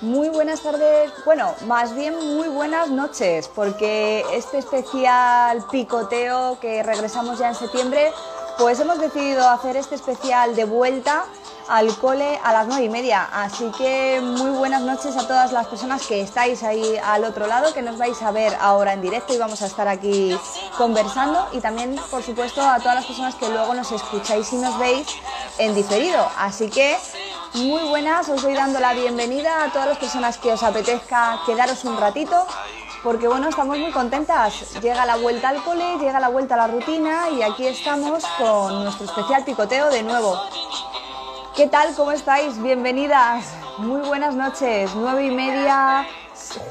Muy buenas tardes, bueno, más bien muy buenas noches, porque este especial picoteo que regresamos ya en septiembre, pues hemos decidido hacer este especial de vuelta al cole a las nueve y media. Así que muy buenas noches a todas las personas que estáis ahí al otro lado, que nos vais a ver ahora en directo y vamos a estar aquí conversando. Y también, por supuesto, a todas las personas que luego nos escucháis y nos veis en diferido. Así que muy buenas, os voy dando la bienvenida a todas las personas que os apetezca quedaros un ratito. Porque bueno, estamos muy contentas. Llega la vuelta al cole, llega la vuelta a la rutina y aquí estamos con nuestro especial picoteo de nuevo. ¿Qué tal? ¿Cómo estáis? Bienvenidas. Muy buenas noches. Nueve y media,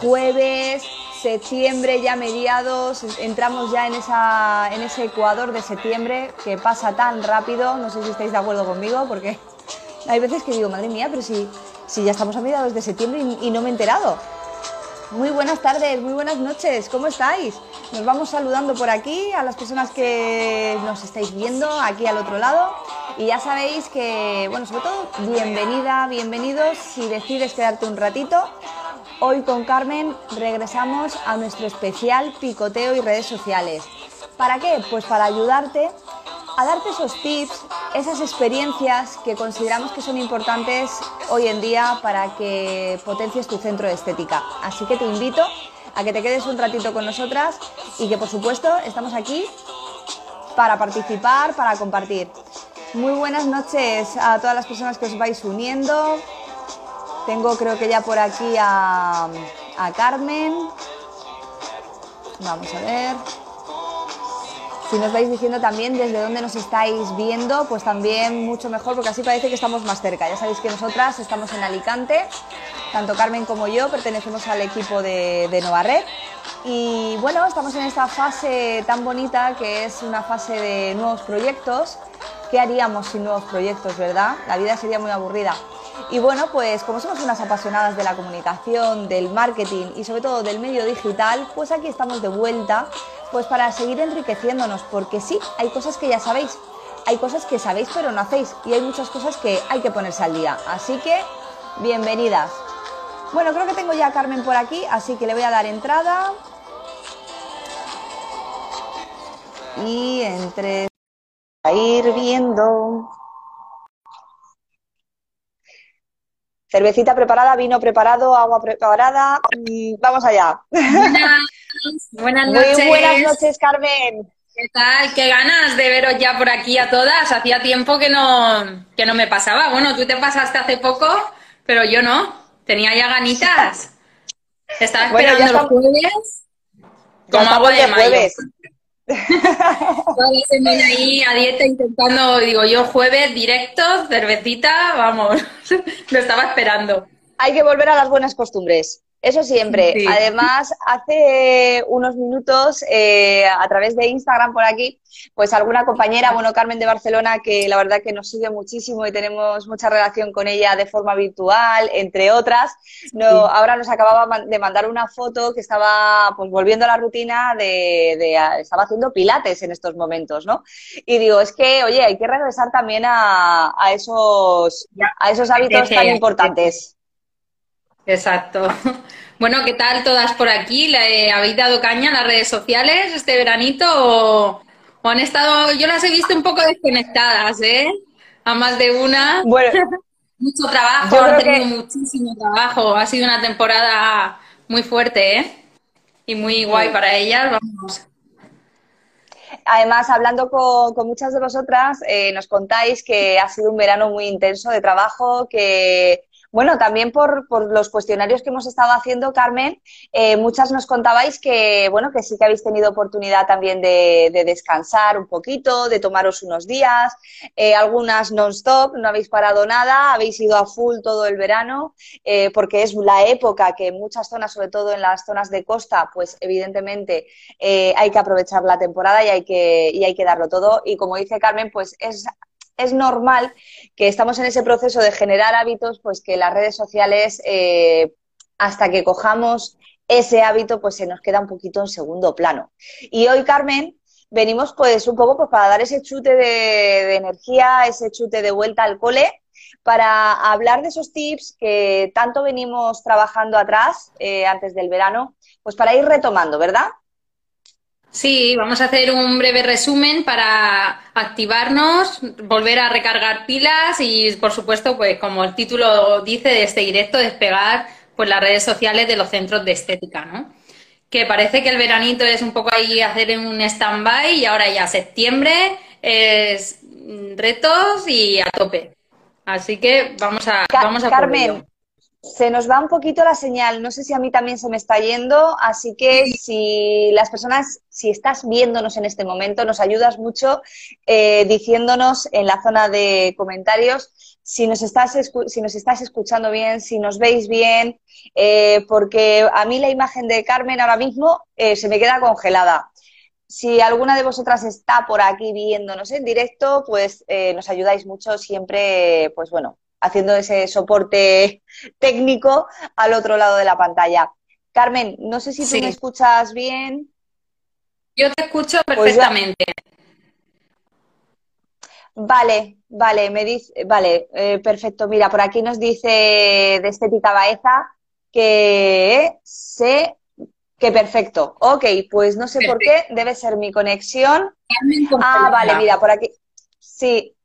jueves, septiembre ya mediados. Entramos ya en, en ese Ecuador de septiembre que pasa tan rápido. No sé si estáis de acuerdo conmigo porque hay veces que digo, madre mía, pero si, si ya estamos a mediados de septiembre y, y no me he enterado. Muy buenas tardes, muy buenas noches, ¿cómo estáis? Nos vamos saludando por aquí a las personas que nos estáis viendo aquí al otro lado. Y ya sabéis que, bueno, sobre todo, bienvenida, bienvenidos si decides quedarte un ratito. Hoy con Carmen regresamos a nuestro especial picoteo y redes sociales. ¿Para qué? Pues para ayudarte a darte esos tips, esas experiencias que consideramos que son importantes hoy en día para que potencies tu centro de estética. Así que te invito a que te quedes un ratito con nosotras y que por supuesto estamos aquí para participar, para compartir. Muy buenas noches a todas las personas que os vais uniendo. Tengo creo que ya por aquí a, Carmen. Vamos a ver. Si nos vais diciendo también desde dónde nos estáis viendo, pues también mucho mejor, porque así parece que estamos más cerca. Ya sabéis que nosotras estamos en Alicante, tanto Carmen como yo pertenecemos al equipo de, de Nova Red. Y bueno, estamos en esta fase tan bonita que es una fase de nuevos proyectos. ¿Qué haríamos sin nuevos proyectos, verdad? La vida sería muy aburrida. Y bueno, pues como somos unas apasionadas de la comunicación, del marketing y sobre todo del medio digital, pues aquí estamos de vuelta pues para seguir enriqueciéndonos, porque sí, hay cosas que ya sabéis, hay cosas que sabéis pero no hacéis y hay muchas cosas que hay que ponerse al día. Así que, bienvenidas. Bueno, creo que tengo ya a Carmen por aquí, así que le voy a dar entrada. Y entre... A ir viendo... Cervecita preparada, vino preparado, agua preparada. Vamos allá. Buenas, noches. Muy buenas noches, Carmen. ¿Qué tal? Qué ganas de veros ya por aquí a todas. Hacía tiempo que no, que no me pasaba. Bueno, tú te pasaste hace poco, pero yo no. Tenía ya ganitas. Estaba esperando bueno, los jueves. Como agua de de mayo. jueves. Toda la semana ahí a dieta intentando, digo yo, jueves directo, cervecita, vamos. Lo estaba esperando. Hay que volver a las buenas costumbres. Eso siempre. Sí. Además, hace unos minutos, eh, a través de Instagram por aquí, pues alguna compañera, bueno, Carmen de Barcelona, que la verdad que nos sigue muchísimo y tenemos mucha relación con ella de forma virtual, entre otras, no, ahora nos acababa de mandar una foto que estaba pues volviendo a la rutina de, de- estaba haciendo pilates en estos momentos, ¿no? Y digo, es que, oye, hay que regresar también a, a esos, a esos hábitos tan importantes. Exacto. Bueno, ¿qué tal todas por aquí? ¿Le habéis dado caña a las redes sociales este veranito o, o han estado, yo las he visto un poco desconectadas, ¿eh? A más de una. Bueno, Mucho trabajo, han tenido que- muchísimo trabajo. Ha sido una temporada muy fuerte, ¿eh? Y muy guay para ellas, vamos. Además, hablando con, con muchas de vosotras, eh, nos contáis que ha sido un verano muy intenso de trabajo, que, bueno, también por, los cuestionarios que hemos estado haciendo, Carmen, eh, muchas nos contabais que, bueno, que sí que habéis tenido oportunidad también de, de descansar un poquito, de tomaros unos días, eh, algunas non-stop, no habéis parado nada, habéis ido a full todo el verano, eh, porque es la época que en muchas zonas, sobre todo en las zonas de costa, pues evidentemente hay que aprovechar la temporada y hay que, y hay que darlo todo. Y como dice Carmen, pues es, es normal que estamos en ese proceso de generar hábitos, pues que las redes sociales, eh, hasta que cojamos ese hábito, pues se nos queda un poquito en segundo plano. Y hoy, Carmen, venimos pues un poco pues, para dar ese chute de, energía, ese chute de vuelta al cole para hablar de esos tips que tanto venimos trabajando atrás eh, antes del verano, pues para ir retomando, ¿verdad? Sí, vamos a hacer un breve resumen para activarnos, volver a recargar pilas y, por supuesto, pues como el título dice de este directo, despegar pues las redes sociales de los centros de estética, ¿no? Que parece que el veranito es un poco ahí hacer un stand-by y ahora ya septiembre es retos y a tope. Así que vamos a, vamos a Carmen, se nos va un poquito la señal. No sé si a mí también se me está yendo, así que si las personas, si estás viéndonos en este momento, nos ayudas mucho eh, diciéndonos en la zona de comentarios si nos estás, si nos estás escuchando bien, si nos veis bien, eh, porque a mí la imagen de Carmen ahora mismo eh, se me queda congelada. Si alguna de vosotras está por aquí viéndonos en directo, pues nos ayudáis mucho siempre, pues bueno, haciendo ese soporte técnico al otro lado de la pantalla. Carmen, no sé si tú me escuchas bien. Yo te escucho pues perfectamente. Vale, vale, me dice, vale, eh, perfecto. Mira, por aquí nos dice de Estética Baeza que sé que perfecto. Ok, pues no sé por qué, debe ser mi conexión. Ah, vale, mira, por aquí. Sí.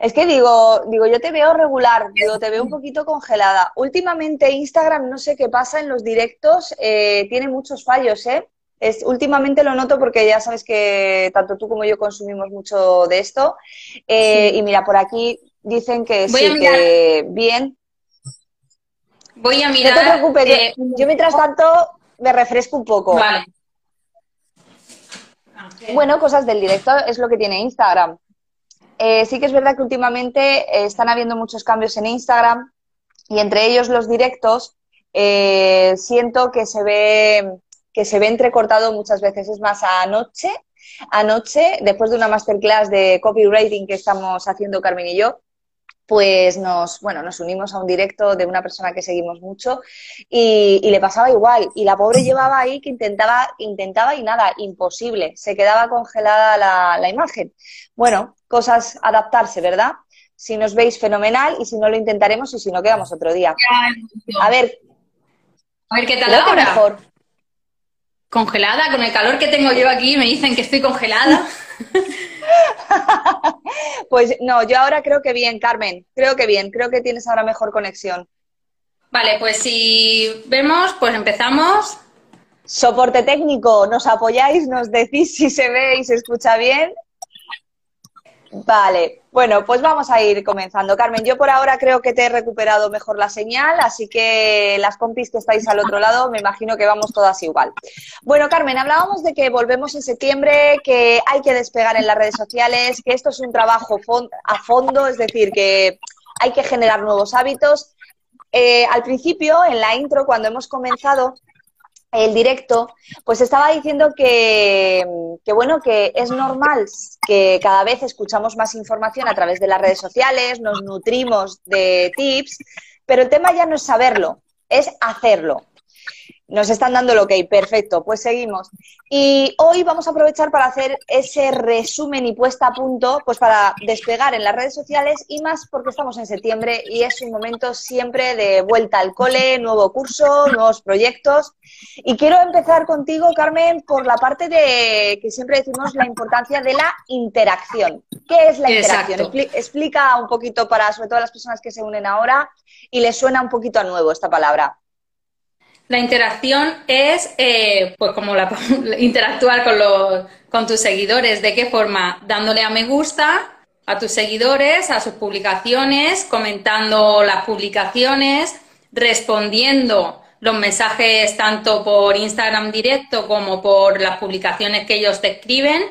Es que digo, digo, yo te veo regular, digo, te veo un poquito congelada. Últimamente Instagram, no sé qué pasa en los directos, eh, tiene muchos fallos, ¿eh? Es, últimamente lo noto porque ya sabes que tanto tú como yo consumimos mucho de esto. Eh, y mira, por aquí dicen que sí, que bien. Voy a mirar. No te preocupes, eh, yo, mientras tanto me refresco un poco. Vale. Bueno, cosas del directo es lo que tiene Instagram. Eh, sí que es verdad que últimamente están habiendo muchos cambios en Instagram y entre ellos los directos. siento que se ve que se ve entrecortado muchas veces. Es más, anoche, anoche, después de una masterclass de copywriting que estamos haciendo Carmen y yo, pues nos, bueno, nos unimos a un directo de una persona que seguimos mucho y, le pasaba igual. Y la pobre llevaba ahí que intentaba, intentaba y nada, imposible. Se quedaba congelada la, la imagen. Bueno, cosas adaptarse, ¿verdad? Si nos veis fenomenal y si no lo intentaremos y si no quedamos otro día. A ver. A ver qué tal ahora. mejor. Congelada, con el calor que tengo yo aquí, me dicen que estoy congelada. pues no, yo ahora creo que bien, Carmen, creo que bien, creo que tienes ahora mejor conexión. Vale, pues si vemos, pues empezamos. Soporte técnico, nos apoyáis, nos decís si se ve y se escucha bien Vale, bueno, pues vamos a ir comenzando. Carmen, yo por ahora creo que te he recuperado mejor la señal, así que las compis que estáis al otro lado, me imagino que vamos todas igual. Bueno, Carmen, hablábamos de que volvemos en septiembre, que hay que despegar en las redes sociales, que esto es un trabajo a fondo, es decir, que hay que generar nuevos hábitos. Eh, al principio, en la intro, cuando hemos comenzado, el directo, pues estaba diciendo que, bueno, que es normal que cada vez escuchamos más información a través de las redes sociales, nos nutrimos de tips, pero el tema ya no es saberlo, es hacerlo. Nos están dando el ok, perfecto, pues seguimos. Y hoy vamos a aprovechar para hacer ese resumen y puesta a punto, pues para despegar en las redes sociales y más porque estamos en septiembre y es un momento siempre de vuelta al cole, nuevo curso, nuevos proyectos. Y quiero empezar contigo, Carmen, por la parte de que siempre decimos la importancia de la interacción. ¿Qué es la interacción? explica un poquito para, sobre todo las personas que se unen ahora y les suena un poquito a nuevo esta palabra. La interacción es, eh, pues como interactuar con, los, con tus seguidores. ¿De qué forma? Dándole a me gusta a tus seguidores, a sus publicaciones, comentando las publicaciones, respondiendo los mensajes tanto por Instagram directo como por las publicaciones que ellos te escriben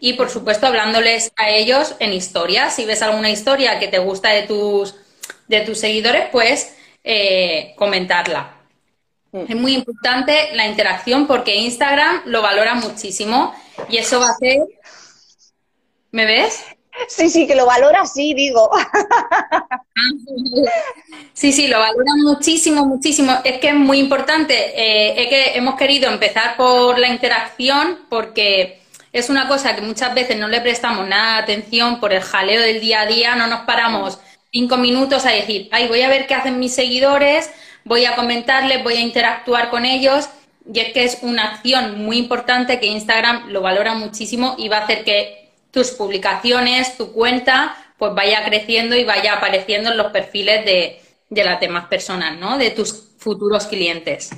y por supuesto hablándoles a ellos en historias. Si ves alguna historia que te gusta de tus, de tus seguidores, pues eh, comentarla. Mm. Es muy importante la interacción porque Instagram lo valora muchísimo y eso va a hacer... ¿Me ves? Sí, sí, que lo valora, sí, digo. Sí, sí, lo valora muchísimo, muchísimo. Es que es muy importante. Eh, es que hemos querido empezar por la interacción porque es una cosa que muchas veces no le prestamos nada de atención por el jaleo del día a día, no nos paramos cinco minutos a decir, ay, voy a ver qué hacen mis seguidores, voy a comentarles, voy a interactuar con ellos. Y es que es una acción muy importante que Instagram lo valora muchísimo y va a hacer que tus publicaciones, tu cuenta, pues vaya creciendo y vaya apareciendo en los perfiles de, de las demás personas, ¿no? De tus futuros clientes.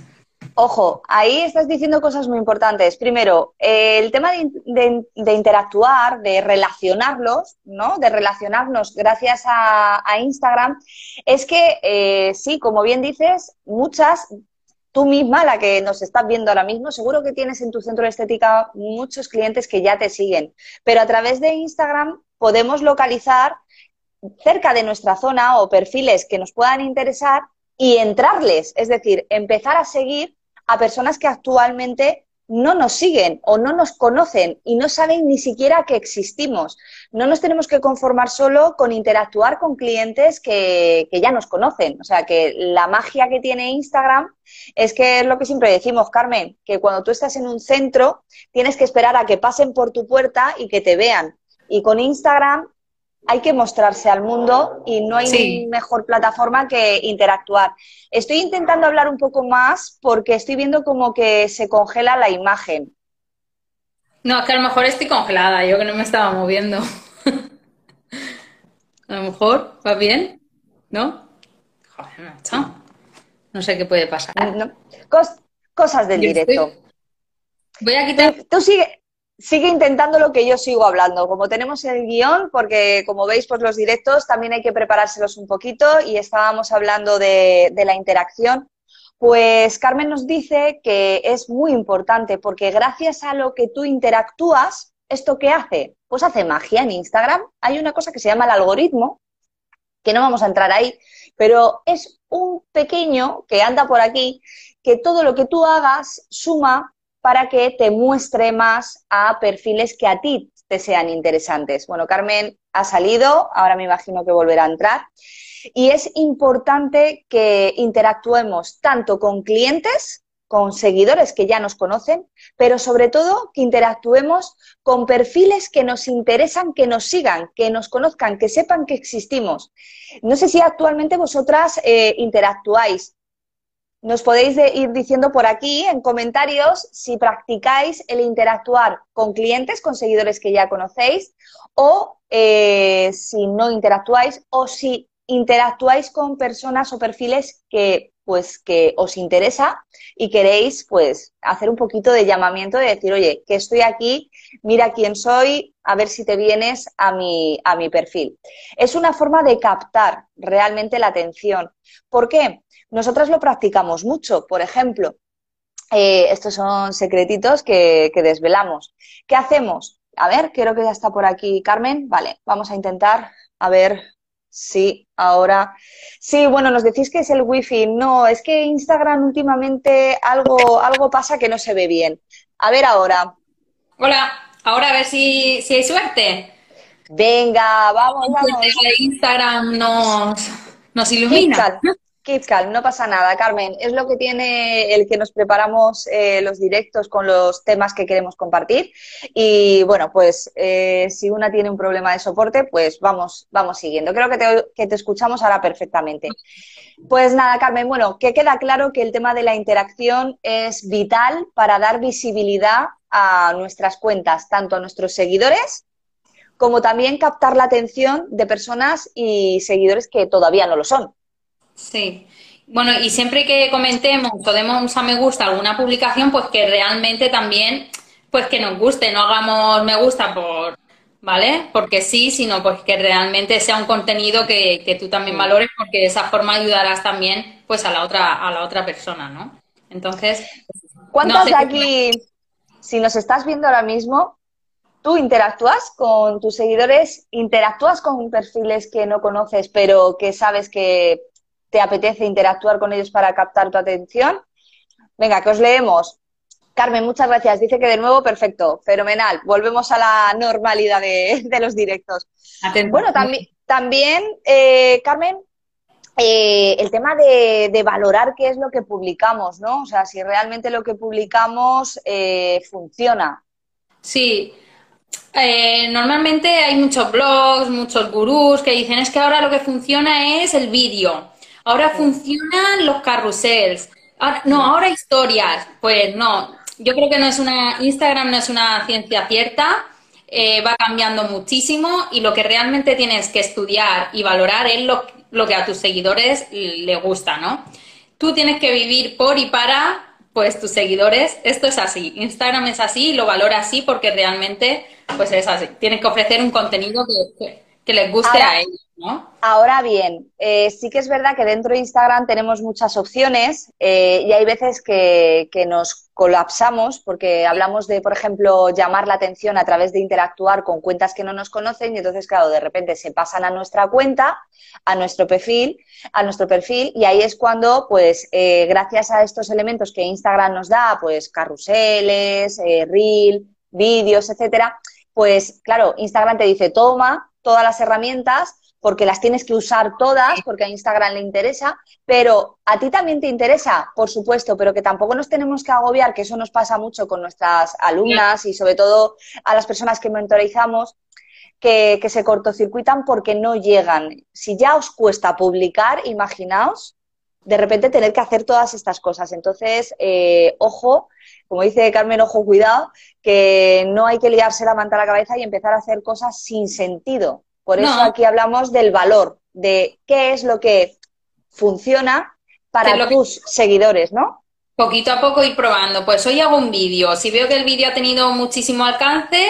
Ojo, ahí estás diciendo cosas muy importantes. Primero, el tema de, interactuar, de relacionarlos, ¿no? De relacionarnos gracias a, Instagram, es que eh, sí, como bien dices, muchas, tú misma, la que nos estás viendo ahora mismo, seguro que tienes en tu centro de estética muchos clientes que ya te siguen. Pero a través de Instagram podemos localizar cerca de nuestra zona o perfiles que nos puedan interesar y entrarles, es decir, empezar a seguir a personas que actualmente no nos siguen o no nos conocen y no saben ni siquiera que existimos. No nos tenemos que conformar solo con interactuar con clientes que, ya nos conocen. O sea, que la magia que tiene Instagram es que es lo que siempre decimos, Carmen, que cuando tú estás en un centro tienes que esperar a que pasen por tu puerta y que te vean. Y con Instagram hay que mostrarse al mundo y no hay mejor plataforma que interactuar. Estoy intentando hablar un poco más porque estoy viendo como que se congela la imagen. No, es que a lo mejor estoy congelada, yo que no me estaba moviendo. a lo mejor, ¿va bien? ¿No? Joder, no, no sé qué puede pasar. cosas del directo. Voy a quitar. tú sigue, sigue intentando lo que yo sigo hablando. Como tenemos el guion, porque como veis, pues los directos también hay que preparárselos un poquito y estábamos hablando de, la interacción. Pues Carmen nos dice que es muy importante porque gracias a lo que tú interactúas, ¿esto qué hace? Pues hace magia en Instagram. Hay una cosa que se llama el algoritmo, que no vamos a entrar ahí, pero es un pequeño que anda por aquí, que todo lo que tú hagas suma para que te muestre más a perfiles que a ti te sean interesantes. Bueno, Carmen ha salido, ahora me imagino que volverá a entrar. Y es importante que interactuemos tanto con clientes, con seguidores que ya nos conocen, pero sobre todo que interactuemos con perfiles que nos interesan, que nos sigan, que nos conozcan, que sepan que existimos. No sé si actualmente vosotras eh, interactuáis nos podéis ir diciendo por aquí en comentarios si practicáis el interactuar con clientes, con seguidores que ya conocéis, o eh, si no interactuáis, o si interactuáis con personas o perfiles que pues que os interesa y queréis pues hacer un poquito de llamamiento de decir, oye, que estoy aquí, mira quién soy, a ver si te vienes a mi, a mi perfil. Es una forma de captar realmente la atención. ¿Por qué? Nosotras lo practicamos mucho, por ejemplo, eh, estos son secretitos que, desvelamos. ¿Qué hacemos? A ver, creo que ya está por aquí Carmen. Vale, vamos a intentar, a ver si ahora. Sí, bueno, nos decís que es el wifi. No, es que Instagram últimamente algo, algo pasa que no se ve bien. A ver ahora. Hola, ahora a ver si, si hay suerte. Venga, vamos, vamos. Instagram nos, nos ilumina. Keep calm, no pasa nada, Carmen. Es lo que tiene el que nos preparamos eh, los directos con los temas que queremos compartir. Y bueno, pues eh, si una tiene un problema de soporte, pues vamos, vamos siguiendo. Creo que te, que te escuchamos ahora perfectamente. Pues nada, Carmen, bueno, que queda claro que el tema de la interacción es vital para dar visibilidad a nuestras cuentas, tanto a nuestros seguidores como también captar la atención de personas y seguidores que todavía no lo son. Sí. Bueno, y siempre que comentemos o demos a me gusta alguna publicación, pues que realmente también, pues que nos guste, no hagamos me gusta por, ¿vale? Porque sí, sino pues que realmente sea un contenido que, que tú también valores, porque de esa forma ayudarás también, pues a la otra, a la otra persona, ¿no? Entonces. ¿Cuántas de aquí, si nos estás viendo ahora mismo, tú interactúas con tus seguidores, interactúas con perfiles que no conoces, pero que sabes que te apetece interactuar con ellos para captar tu atención. Venga, que os leemos. Carmen, muchas gracias. Dice que de nuevo, perfecto, fenomenal. Volvemos a la normalidad de, los directos. Bueno, también, también eh, Carmen, eh, el tema de, valorar qué es lo que publicamos, ¿no? O sea, si realmente lo que publicamos eh, funciona. Sí, eh, normalmente hay muchos blogs, muchos gurús que dicen es que ahora lo que funciona es el vídeo, ahora funcionan los carrusels, no, ahora historias. Pues no, yo creo que no es una, Instagram no es una ciencia cierta, eh, va cambiando muchísimo y lo que realmente tienes que estudiar y valorar es lo, lo que a tus seguidores les gusta, ¿no? Tú tienes que vivir por y para pues tus seguidores, esto es así, Instagram es así y lo valora así porque realmente pues es así, tienes que ofrecer un contenido que, que les guste a ellos. ¿No? Ahora bien, eh, sí que es verdad que dentro de Instagram tenemos muchas opciones eh, y hay veces que, que, nos colapsamos porque hablamos de, por ejemplo, llamar la atención a través de interactuar con cuentas que no nos conocen y entonces, claro, de repente se pasan a nuestra cuenta, a nuestro perfil, a nuestro perfil y ahí es cuando, pues, eh, gracias a estos elementos que Instagram nos da, pues, carruseles, reel, vídeos, etcétera, pues, claro, Instagram te dice, toma todas las herramientas porque las tienes que usar todas, porque a Instagram le interesa, pero a ti también te interesa, por supuesto, pero que tampoco nos tenemos que agobiar, que eso nos pasa mucho con nuestras alumnas y sobre todo a las personas que mentorizamos, que, que se cortocircuitan porque no llegan. Si ya os cuesta publicar, imaginaos de repente tener que hacer todas estas cosas. Entonces, eh, ojo, como dice Carmen, ojo, cuidado, que no hay que liarse la manta a la cabeza y empezar a hacer cosas sin sentido. Por eso aquí hablamos del valor, de qué es lo que funciona para tus seguidores, ¿no? Poquito a poco ir probando. Pues hoy hago un vídeo. Si veo que el vídeo ha tenido muchísimo alcance,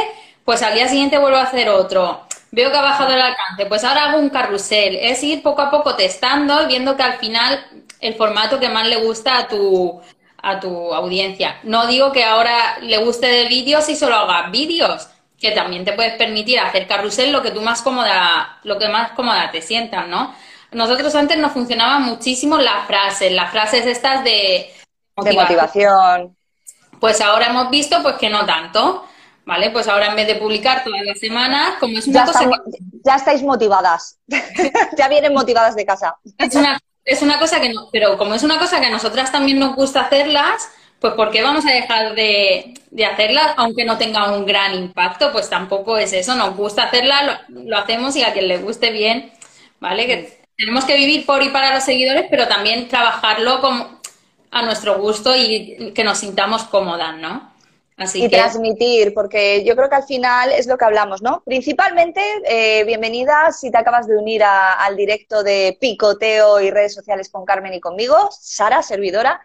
pues al día siguiente vuelvo a hacer otro. Veo que ha bajado el alcance, pues ahora hago un carrusel. Es ir poco a poco testando y viendo que al final el formato que más le gusta a tu, a tu audiencia. No digo que ahora le guste de vídeos y solo haga vídeos, que también te puedes permitir hacer carrusel lo que tú más cómoda, lo que más cómoda te sientas, ¿no? Nosotros antes nos funcionaban muchísimo las frases, las frases estas de motivación. Pues ahora hemos visto pues que no tanto. ¿Vale? Pues ahora en vez de publicar todas las semanas, como es una ya cosa Ya estáis motivadas. ya vienen motivadas de casa. Es una, es una cosa que no... Pero como es una cosa que a nosotras también nos gusta hacerlas, pues ¿por qué vamos a dejar de, de hacerla aunque no tenga un gran impacto? Pues tampoco es eso, nos gusta hacerla, lo, hacemos y a quien le guste bien, ¿vale? Que tenemos que vivir por y para los seguidores, pero también trabajarlo como a nuestro gusto y que nos sintamos cómodas, ¿no? Así y transmitir, porque yo creo que al final es lo que hablamos, ¿no? Principalmente, eh, bienvenida si te acabas de unir al directo de Picoteo y redes sociales con Carmen y conmigo, Sara, servidora.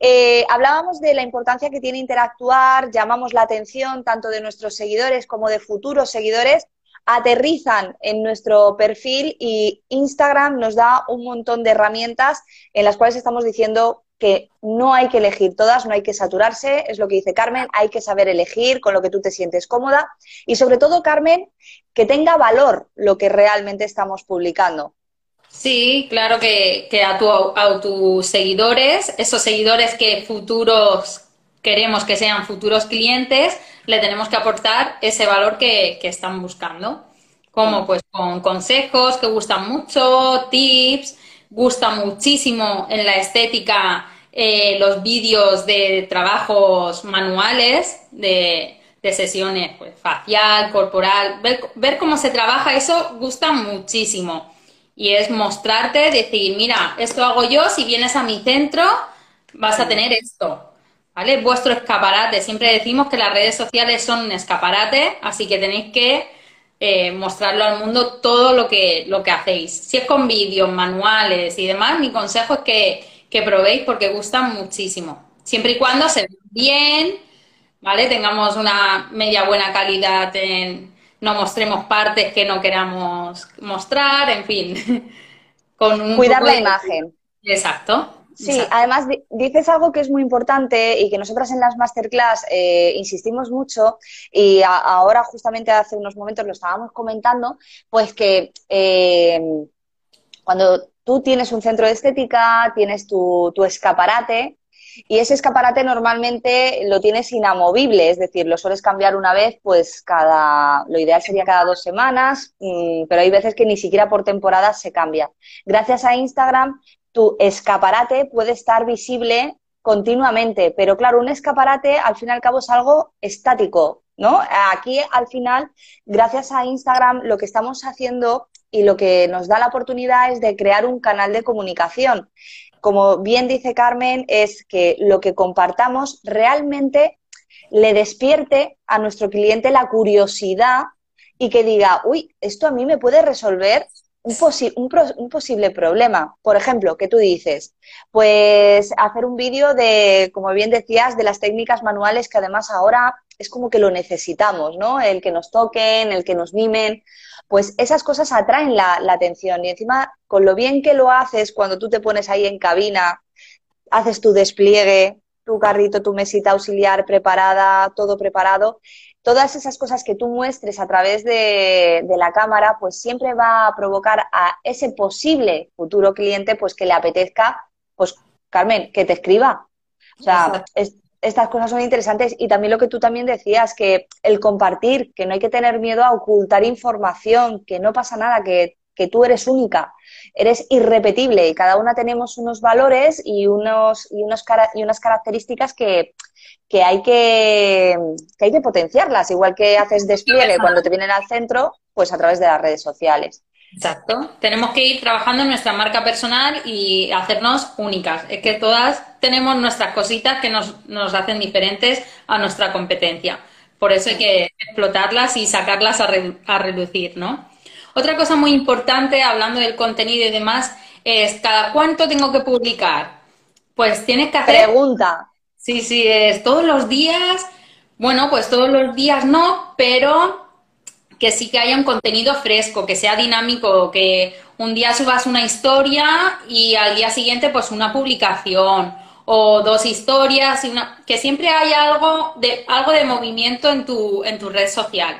Eh, hablábamos de la importancia que tiene interactuar, llamamos la atención tanto de nuestros seguidores como de futuros seguidores, aterrizan en nuestro perfil y Instagram nos da un montón de herramientas en las cuales estamos diciendo que no hay que elegir todas, no hay que saturarse, es lo que dice Carmen, hay que saber elegir con lo que tú te sientes cómoda y sobre todo, Carmen, que tenga valor lo que realmente estamos publicando. Sí, claro que, a, tu, a tus seguidores, esos seguidores que futuros queremos que sean futuros clientes, le tenemos que aportar ese valor que, que están buscando. Como pues con consejos que gustan mucho, tips, gusta muchísimo en la estética eh, los vídeos de trabajos manuales, de, sesiones pues, facial, corporal, ver, cómo se trabaja, eso gusta muchísimo. Y es mostrarte, decir, mira, esto hago yo, si vienes a mi centro, vas a tener esto. ¿Vale? Vuestro escaparate. Siempre decimos que las redes sociales son un escaparate, así que tenéis que eh, mostrarlo al mundo todo lo que, lo que hacéis. Si es con vídeos, manuales y demás, mi consejo es que que probéis porque gustan muchísimo. Siempre y cuando se vean bien, ¿vale? Tengamos una media buena calidad en, no mostremos partes que no queramos mostrar, en fin. Con Cuidar la imagen. Exacto. Sí, además dices algo que es muy importante y que nosotras en las masterclass eh, insistimos mucho y ahora justamente hace unos momentos lo estábamos comentando, pues que eh, cuando tú tienes un centro de estética, tienes tu, escaparate y ese escaparate normalmente lo tienes inamovible, es decir, lo sueles cambiar una vez, pues cada, lo ideal sería cada dos semanas, mm, pero hay veces que ni siquiera por temporada se cambia. Gracias a Instagram, tu escaparate puede estar visible continuamente, pero claro, un escaparate al fin y al cabo es algo estático, ¿no? Aquí al final, gracias a Instagram, lo que estamos haciendo y lo que nos da la oportunidad es de crear un canal de comunicación. Como bien dice Carmen, es que lo que compartamos realmente le despierte a nuestro cliente la curiosidad y que diga, uy, esto a mí me puede resolver un, un, posible problema. Por ejemplo, que tú dices, pues hacer un vídeo de, como bien decías, de las técnicas manuales que además ahora es como que lo necesitamos, ¿no? El que nos toquen, el que nos mimen, pues esas cosas atraen la, la atención y encima con lo bien que lo haces cuando tú te pones ahí en cabina, haces tu despliegue, tu carrito, tu mesita auxiliar preparada, todo preparado, todas esas cosas que tú muestres a través de, la cámara, pues siempre va a provocar a ese posible futuro cliente, pues que le apetezca, pues Carmen, que te escriba. O sea, estas cosas son interesantes. Y también lo que tú también decías, que el compartir, que no hay que tener miedo a ocultar información, que no pasa nada, que, que tú eres única, eres irrepetible. Y cada una tenemos unos valores y, unos, y, unos, y unas características que, que hay que, que, hay que potenciarlas, igual que haces despliegue cuando te vienen al centro, pues a través de las redes sociales. Exacto. Tenemos que ir trabajando en nuestra marca personal y hacernos únicas. Es que todas tenemos nuestras cositas que nos, nos hacen diferentes a nuestra competencia. Por eso hay que explotarlas y sacarlas a, a reducir, ¿no? Otra cosa muy importante, hablando del contenido y demás, es cada cuánto tengo que publicar. Pues tienes que hacer. Pregunta. Sí, sí, es todos los días. Bueno, pues todos los días no, pero que sí que haya un contenido fresco, que sea dinámico, que un día subas una historia y al día siguiente pues una publicación o dos historias y una que siempre haya algo de algo de movimiento en tu en tu red social.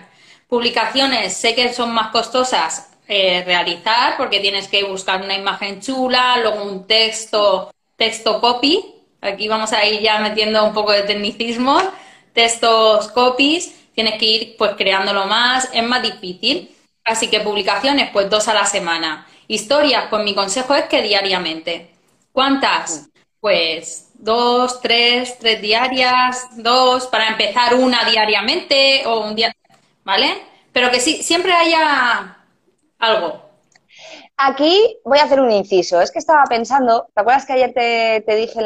Publicaciones sé que son más costosas eh, realizar porque tienes que buscar una imagen chula, luego un texto texto copy Aquí vamos a ir ya metiendo un poco de tecnicismo. Textos, copies, tienes que ir pues creándolo más, es más difícil. Así que publicaciones, pues dos a la semana. Historias, pues mi consejo es que diariamente. ¿Cuántas? Pues dos, tres, tres diarias, dos, para empezar una diariamente o un día, ¿vale? Pero que sí, siempre haya algo, Aquí voy a hacer un inciso. Es que estaba pensando, ¿te acuerdas que ayer te, dije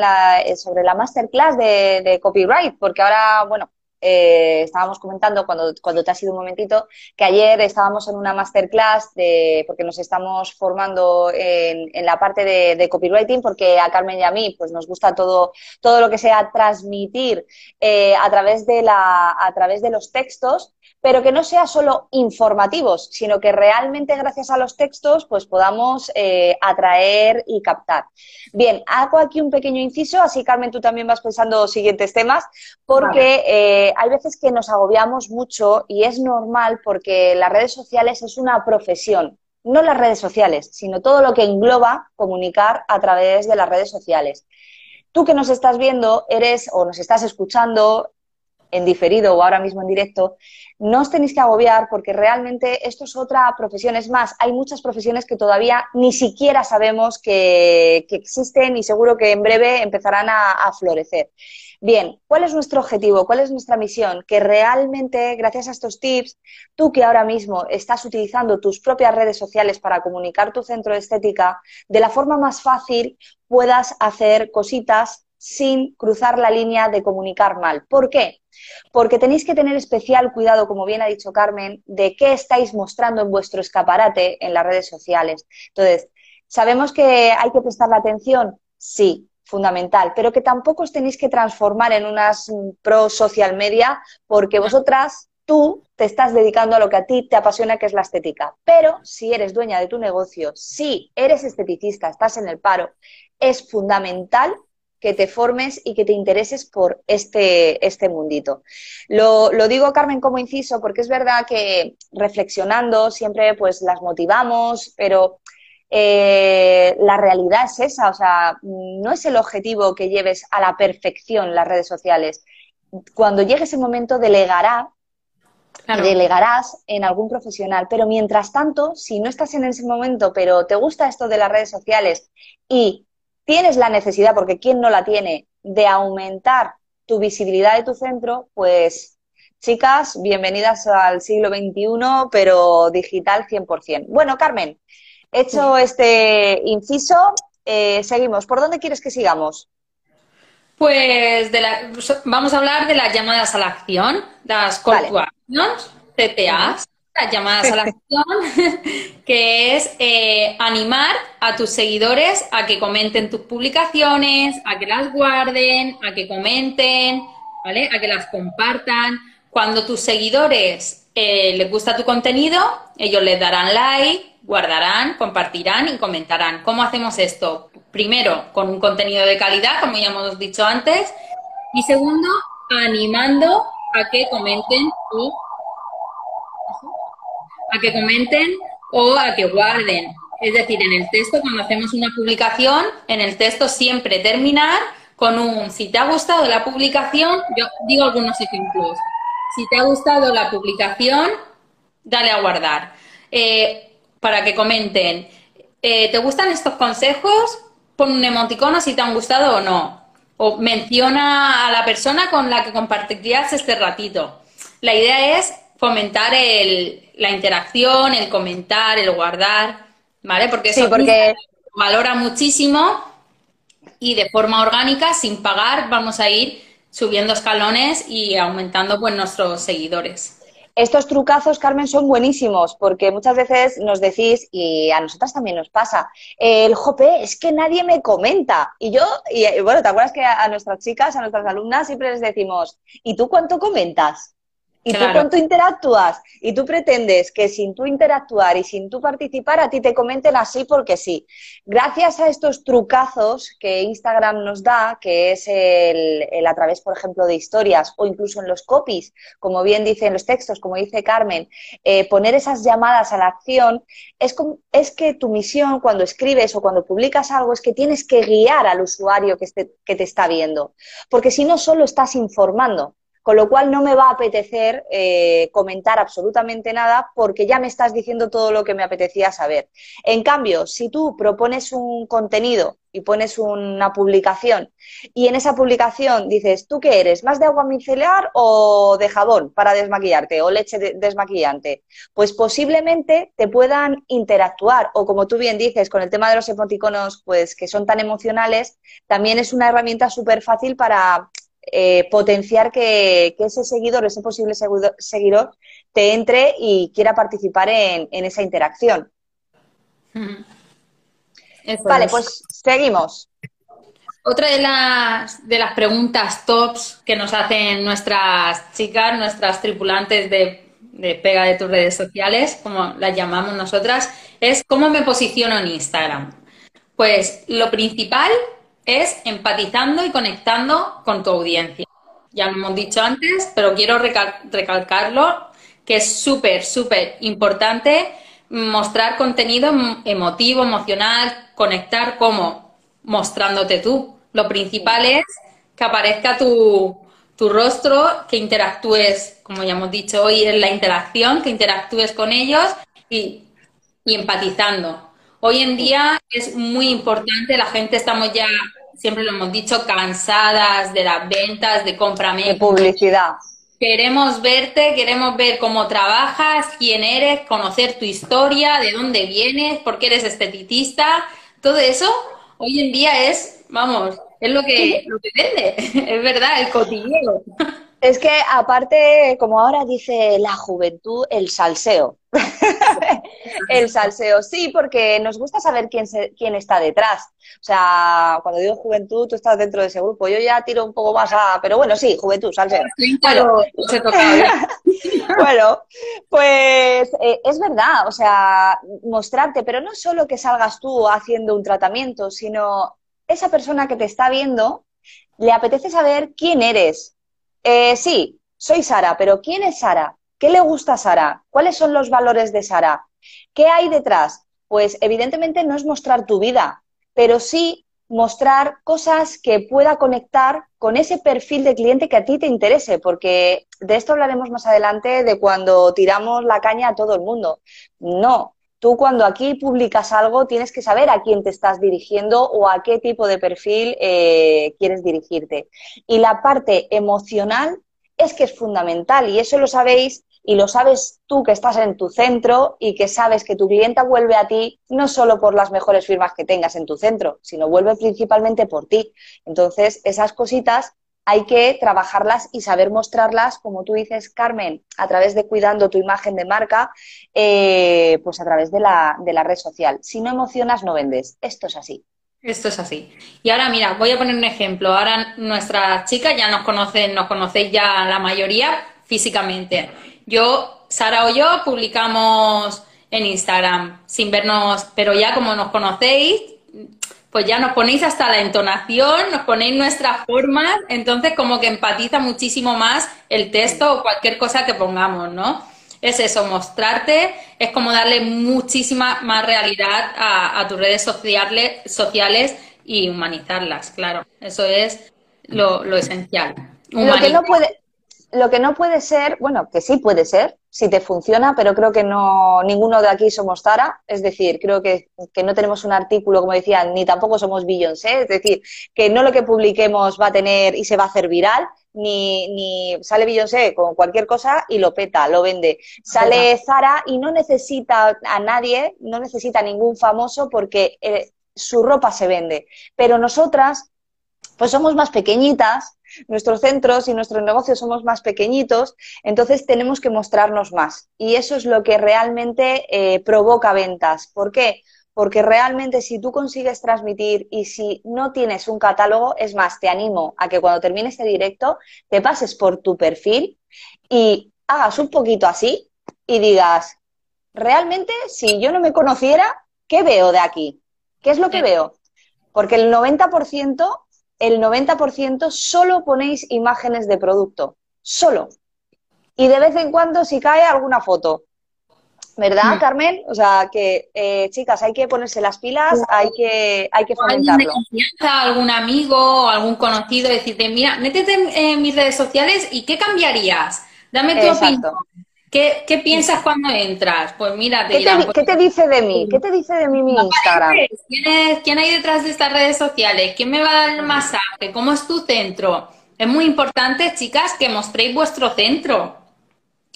eh, sobre la masterclass de, copyright? Porque ahora, bueno, eh, estábamos comentando cuando, te ha sido un momentito que ayer estábamos en una masterclass de, porque nos estamos formando en, la parte de, copywriting porque a Carmen y a mí pues nos gusta todo, todo lo que sea transmitir eh, a, través de la, a través de los textos pero que no sea solo informativos, sino que realmente gracias a los textos pues podamos eh, atraer y captar. Bien, hago aquí un pequeño inciso, así Carmen tú también vas pensando siguientes temas, porque eh, hay veces que nos agobiamos mucho y es normal porque las redes sociales es una profesión, no las redes sociales, sino todo lo que engloba comunicar a través de las redes sociales. Tú que nos estás viendo, eres o nos estás escuchando, en diferido o ahora mismo en directo, no os tenéis que agobiar porque realmente esto es otra profesión. Es más, hay muchas profesiones que todavía ni siquiera sabemos que, existen y seguro que en breve empezarán a, florecer. Bien, ¿cuál es nuestro objetivo? ¿Cuál es nuestra misión? Que realmente, gracias a estos tips, tú que ahora mismo estás utilizando tus propias redes sociales para comunicar tu centro de estética, de la forma más fácil puedas hacer cositas sin cruzar la línea de comunicar mal. ¿Por qué? Porque tenéis que tener especial cuidado, como bien ha dicho Carmen, de qué estáis mostrando en vuestro escaparate en las redes sociales. Entonces, ¿sabemos que hay que prestar la atención? Sí, fundamental, pero que tampoco os tenéis que transformar en unas pro social media porque vosotras tú te estás dedicando a lo que a ti te apasiona, que es la estética. Pero si eres dueña de tu negocio, si eres esteticista, estás en el paro, es fundamental que te formes y que te intereses por este, este mundito. Lo, digo, Carmen, como inciso, porque es verdad que reflexionando siempre pues las motivamos, pero eh, la realidad es esa, o sea, no es el objetivo que lleves a la perfección las redes sociales. Cuando llegue ese momento delegará delegarás en algún profesional. Pero mientras tanto, si no estás en ese momento, pero te gusta esto de las redes sociales y tienes la necesidad, porque ¿quién no la tiene, de aumentar tu visibilidad de tu centro, pues chicas, bienvenidas al siglo XXI, pero digital 100%. Bueno, Carmen, hecho este inciso, eh, seguimos. ¿Por dónde quieres que sigamos? Pues vamos a hablar de las llamadas a la acción, las call CTAs, las llamadas a la acción, que es eh, animar a tus seguidores a que comenten tus publicaciones, a que las guarden, a que comenten, ¿vale? A que las compartan. Cuando tus seguidores eh, les gusta tu contenido, ellos les darán like, guardarán, compartirán y comentarán. ¿Cómo hacemos esto? Primero, con un contenido de calidad, como ya hemos dicho antes. Y segundo, animando a que comenten o a que comenten o a que guarden. Es decir, en el texto, cuando hacemos una publicación, en el texto siempre terminar con un si te ha gustado la publicación, yo digo algunos ejemplos. Si te ha gustado la publicación, dale a guardar. Eh, para que comenten, eh, ¿te gustan estos consejos? Pon un emoticono si te han gustado o no. O menciona a la persona con la que compartirías este ratito. La idea es fomentar el, la interacción, el comentar, el guardar, ¿vale? Porque eso porque... valora muchísimo y de forma orgánica, sin pagar, vamos a ir subiendo escalones y aumentando pues nuestros seguidores. Estos trucazos, Carmen, son buenísimos porque muchas veces nos decís, y a nosotras también nos pasa, el jope, es que nadie me comenta. Y yo, y bueno, ¿te acuerdas que a nuestras chicas, a nuestras alumnas, siempre les decimos, ¿y tú cuánto comentas? ¿Y tú cuánto interactúas? Y tú pretendes que sin tú interactuar y sin tú participar, a ti te comenten así porque sí. Gracias a estos trucazos que Instagram nos da, que es el, a través, por ejemplo, de historias o incluso en los copies, como bien dicen los textos, como dice Carmen, eh, poner esas llamadas a la acción, es, es que tu misión cuando escribes o cuando publicas algo es que tienes que guiar al usuario que, que te está viendo. Porque si no, solo estás informando con lo cual no me va a apetecer eh, comentar absolutamente nada porque ya me estás diciendo todo lo que me apetecía saber. En cambio, si tú propones un contenido y pones una publicación y en esa publicación dices, ¿tú qué eres? ¿Más de agua micelar o de jabón para desmaquillarte o leche desmaquillante? Pues posiblemente te puedan interactuar o como tú bien dices, con el tema de los emoticonos, pues que son tan emocionales, también es una herramienta súper fácil para eh, potenciar que, ese seguidor, ese posible seguidor, te entre y quiera participar en, esa interacción. vale, pues seguimos. Otra de las, de las preguntas tops que nos hacen nuestras chicas, nuestras tripulantes de, de pega de tus redes sociales, como las llamamos nosotras, es cómo me posiciono en Instagram. Pues lo principal es empatizando y conectando con tu audiencia. Ya lo hemos dicho antes, pero quiero recalcarlo, que es súper, súper importante mostrar contenido emotivo, emocional, conectar como mostrándote tú. Lo principal es que aparezca tu, tu rostro, que interactúes, como ya hemos dicho hoy, en la interacción, que interactúes con ellos y, y empatizando. Hoy en día es muy importante, la gente estamos ya siempre lo hemos dicho, cansadas de las ventas, de cómprame. De publicidad. Queremos verte, queremos ver cómo trabajas, quién eres, conocer tu historia, de dónde vienes, por qué eres esteticista. Todo eso hoy en día es, vamos, es lo que, lo que vende, es verdad, el cotilleo. Es que aparte, como ahora dice la juventud, el salseo. el salseo, sí, porque nos gusta saber quién, quién está detrás. O sea, cuando digo juventud, tú estás dentro de ese grupo. Yo ya tiro un poco más a... Pero bueno, sí, juventud, salseo. Bueno, bueno pues eh, es verdad, o sea, mostrarte, pero no solo que salgas tú haciendo un tratamiento, sino esa persona que te está viendo, le apetece saber quién eres, eh, sí, soy Sara, pero ¿quién es Sara? ¿Qué le gusta a Sara? ¿Cuáles son los valores de Sara? ¿Qué hay detrás? Pues evidentemente no es mostrar tu vida, pero sí mostrar cosas que pueda conectar con ese perfil de cliente que a ti te interese, porque de esto hablaremos más adelante de cuando tiramos la caña a todo el mundo. No, tú cuando aquí publicas algo tienes que saber a quién te estás dirigiendo o a qué tipo de perfil eh, quieres dirigirte. Y la parte emocional es que es fundamental y eso lo sabéis y lo sabes tú que estás en tu centro y que sabes que tu clienta vuelve a ti no solo por las mejores firmas que tengas en tu centro, sino vuelve principalmente por ti. Entonces, esas cositas hay que trabajarlas y saber mostrarlas, como tú dices, Carmen, a través de cuidando tu imagen de marca, eh, pues a través de la, de la red social. Si no emocionas, no vendes. Esto es así. Esto es así. Y ahora, mira, voy a poner un ejemplo. Ahora nuestras chicas ya nos conocen, nos conocéis ya la mayoría físicamente. Yo, Sara o yo, publicamos en Instagram sin vernos, pero ya como nos conocéis, pues ya nos ponéis hasta la entonación, nos ponéis nuestras formas, entonces como que empatiza muchísimo más el texto o cualquier cosa que pongamos, ¿no? Es eso, mostrarte, es como darle muchísima más realidad a, tus redes sociales, sociales y humanizarlas, claro. Eso es lo, esencial. Lo que, no puede, lo que no puede ser, bueno, que sí puede ser, si te funciona, pero creo que no, ninguno de aquí somos Zara, es decir, creo que, no tenemos un artículo, como decían, ni tampoco somos Beyoncé, es decir, que no lo que publiquemos va a tener y se va a hacer viral, ni, ni sale Beyoncé con cualquier cosa y lo peta, lo vende. Sale Zara y no necesita a nadie, no necesita a ningún famoso porque eh, su ropa se vende. Pero nosotras, pues somos más pequeñitas, nuestros centros y nuestros negocios somos más pequeñitos, entonces tenemos que mostrarnos más. Y eso es lo que realmente eh, provoca ventas. ¿Por qué? Porque realmente si tú consigues transmitir y si no tienes un catálogo, es más, te animo a que cuando termines este directo te pases por tu perfil y hagas un poquito así y digas, realmente si yo no me conociera, ¿qué veo de aquí? ¿Qué es lo que veo? Porque el 90% el 90% solo ponéis imágenes de producto, solo. Y de vez en cuando si cae alguna foto. ¿Verdad. Carmen? O sea, que eh, chicas, hay que ponerse las pilas, hay que, hay que fomentarlo. algún amigo, algún conocido, decirte, mira, métete en, mis redes sociales y ¿qué cambiarías? Dame tu opinión. ¿Qué, piensas cuando entras? Pues mira, te ¿Qué, te, pues dice de mí? ¿Qué te dice de mí mi Instagram? ¿Quién, hay detrás de estas redes sociales? ¿Quién me va a dar el masaje? ¿Cómo es tu centro? Es muy importante, chicas, que mostréis vuestro centro.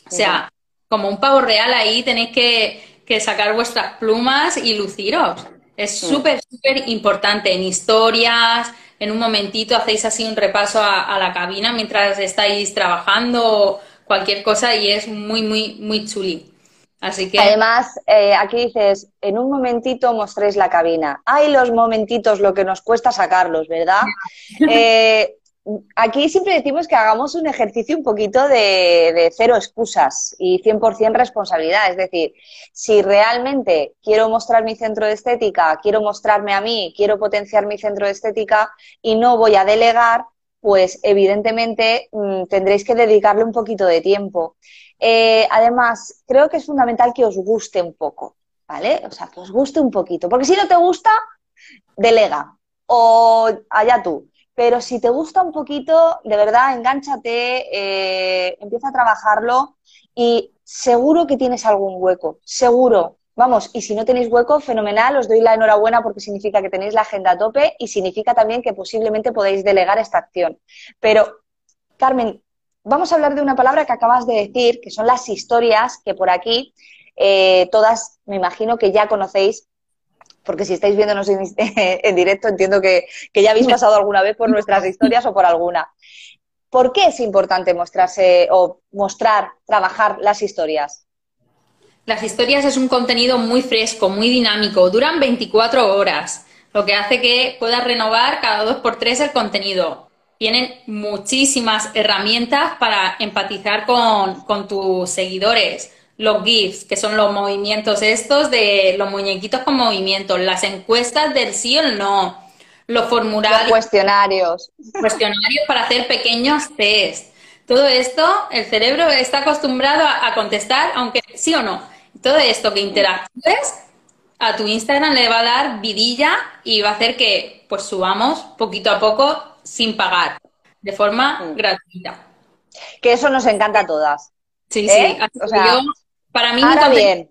O sea, como un pavo real ahí tenéis que, sacar vuestras plumas y luciros. Es súper, súper importante en historias, en un momentito hacéis así un repaso a, a la cabina mientras estáis trabajando cualquier cosa y es muy, muy, muy chuli. Así que... Además, eh, aquí dices, en un momentito mostréis la cabina. Hay los momentitos, lo que nos cuesta sacarlos, ¿verdad? Eh, aquí siempre decimos que hagamos un ejercicio un poquito de, de cero excusas y 100% responsabilidad. Es decir, si realmente quiero mostrar mi centro de estética, quiero mostrarme a mí, quiero potenciar mi centro de estética y no voy a delegar, pues evidentemente mm, tendréis que dedicarle un poquito de tiempo. Eh, además, creo que es fundamental que os guste un poco, ¿vale? O sea, que os guste un poquito, porque si no te gusta, delega o allá tú. Pero si te gusta un poquito, de verdad, engánchate, eh, empieza a trabajarlo y seguro que tienes algún hueco, seguro. Vamos, y si no tenéis hueco, fenomenal, os doy la enhorabuena porque significa que tenéis la agenda a tope y significa también que posiblemente podéis delegar esta acción. Pero, Carmen, vamos a hablar de una palabra que acabas de decir, que son las historias, que por aquí eh, todas me imagino que ya conocéis, porque si estáis viéndonos en, directo entiendo que, que ya habéis pasado alguna vez por nuestras historias o por alguna. ¿Por qué es importante mostrarse o mostrar, trabajar las historias? Las historias es un contenido muy fresco, muy dinámico, duran 24 horas, lo que hace que puedas renovar cada dos por tres el contenido. Tienen muchísimas herramientas para empatizar con, tus seguidores. Los GIFs, que son los movimientos estos de los muñequitos con movimientos, las encuestas del sí o no, los formularios. Los cuestionarios. Cuestionarios para hacer pequeños test. Todo esto, el cerebro está acostumbrado a contestar, aunque sí o no todo esto que interactúes a tu Instagram le va a dar vidilla y va a hacer que pues subamos poquito a poco sin pagar, de forma mm. gratuita. Que eso nos encanta a todas. Sí, sí. ¿Eh? para mí ahora bien,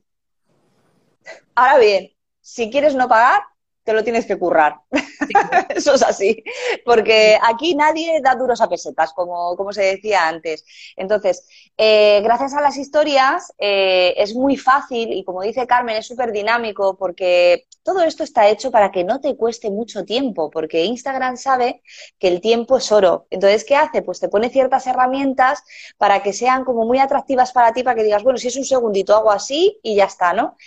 ahora bien, si quieres no pagar, te lo tienes que currar. Eso es así, porque aquí nadie da duros a pesetas, como, como se decía antes. Entonces, eh, gracias a las historias eh, es muy fácil y como dice Carmen, es súper dinámico porque todo esto está hecho para que no te cueste mucho tiempo, porque Instagram sabe que el tiempo es oro. Entonces, ¿qué hace? Pues te pone ciertas herramientas para que sean como muy atractivas para ti, para que digas, bueno, si es un segundito hago así y ya está, ¿no?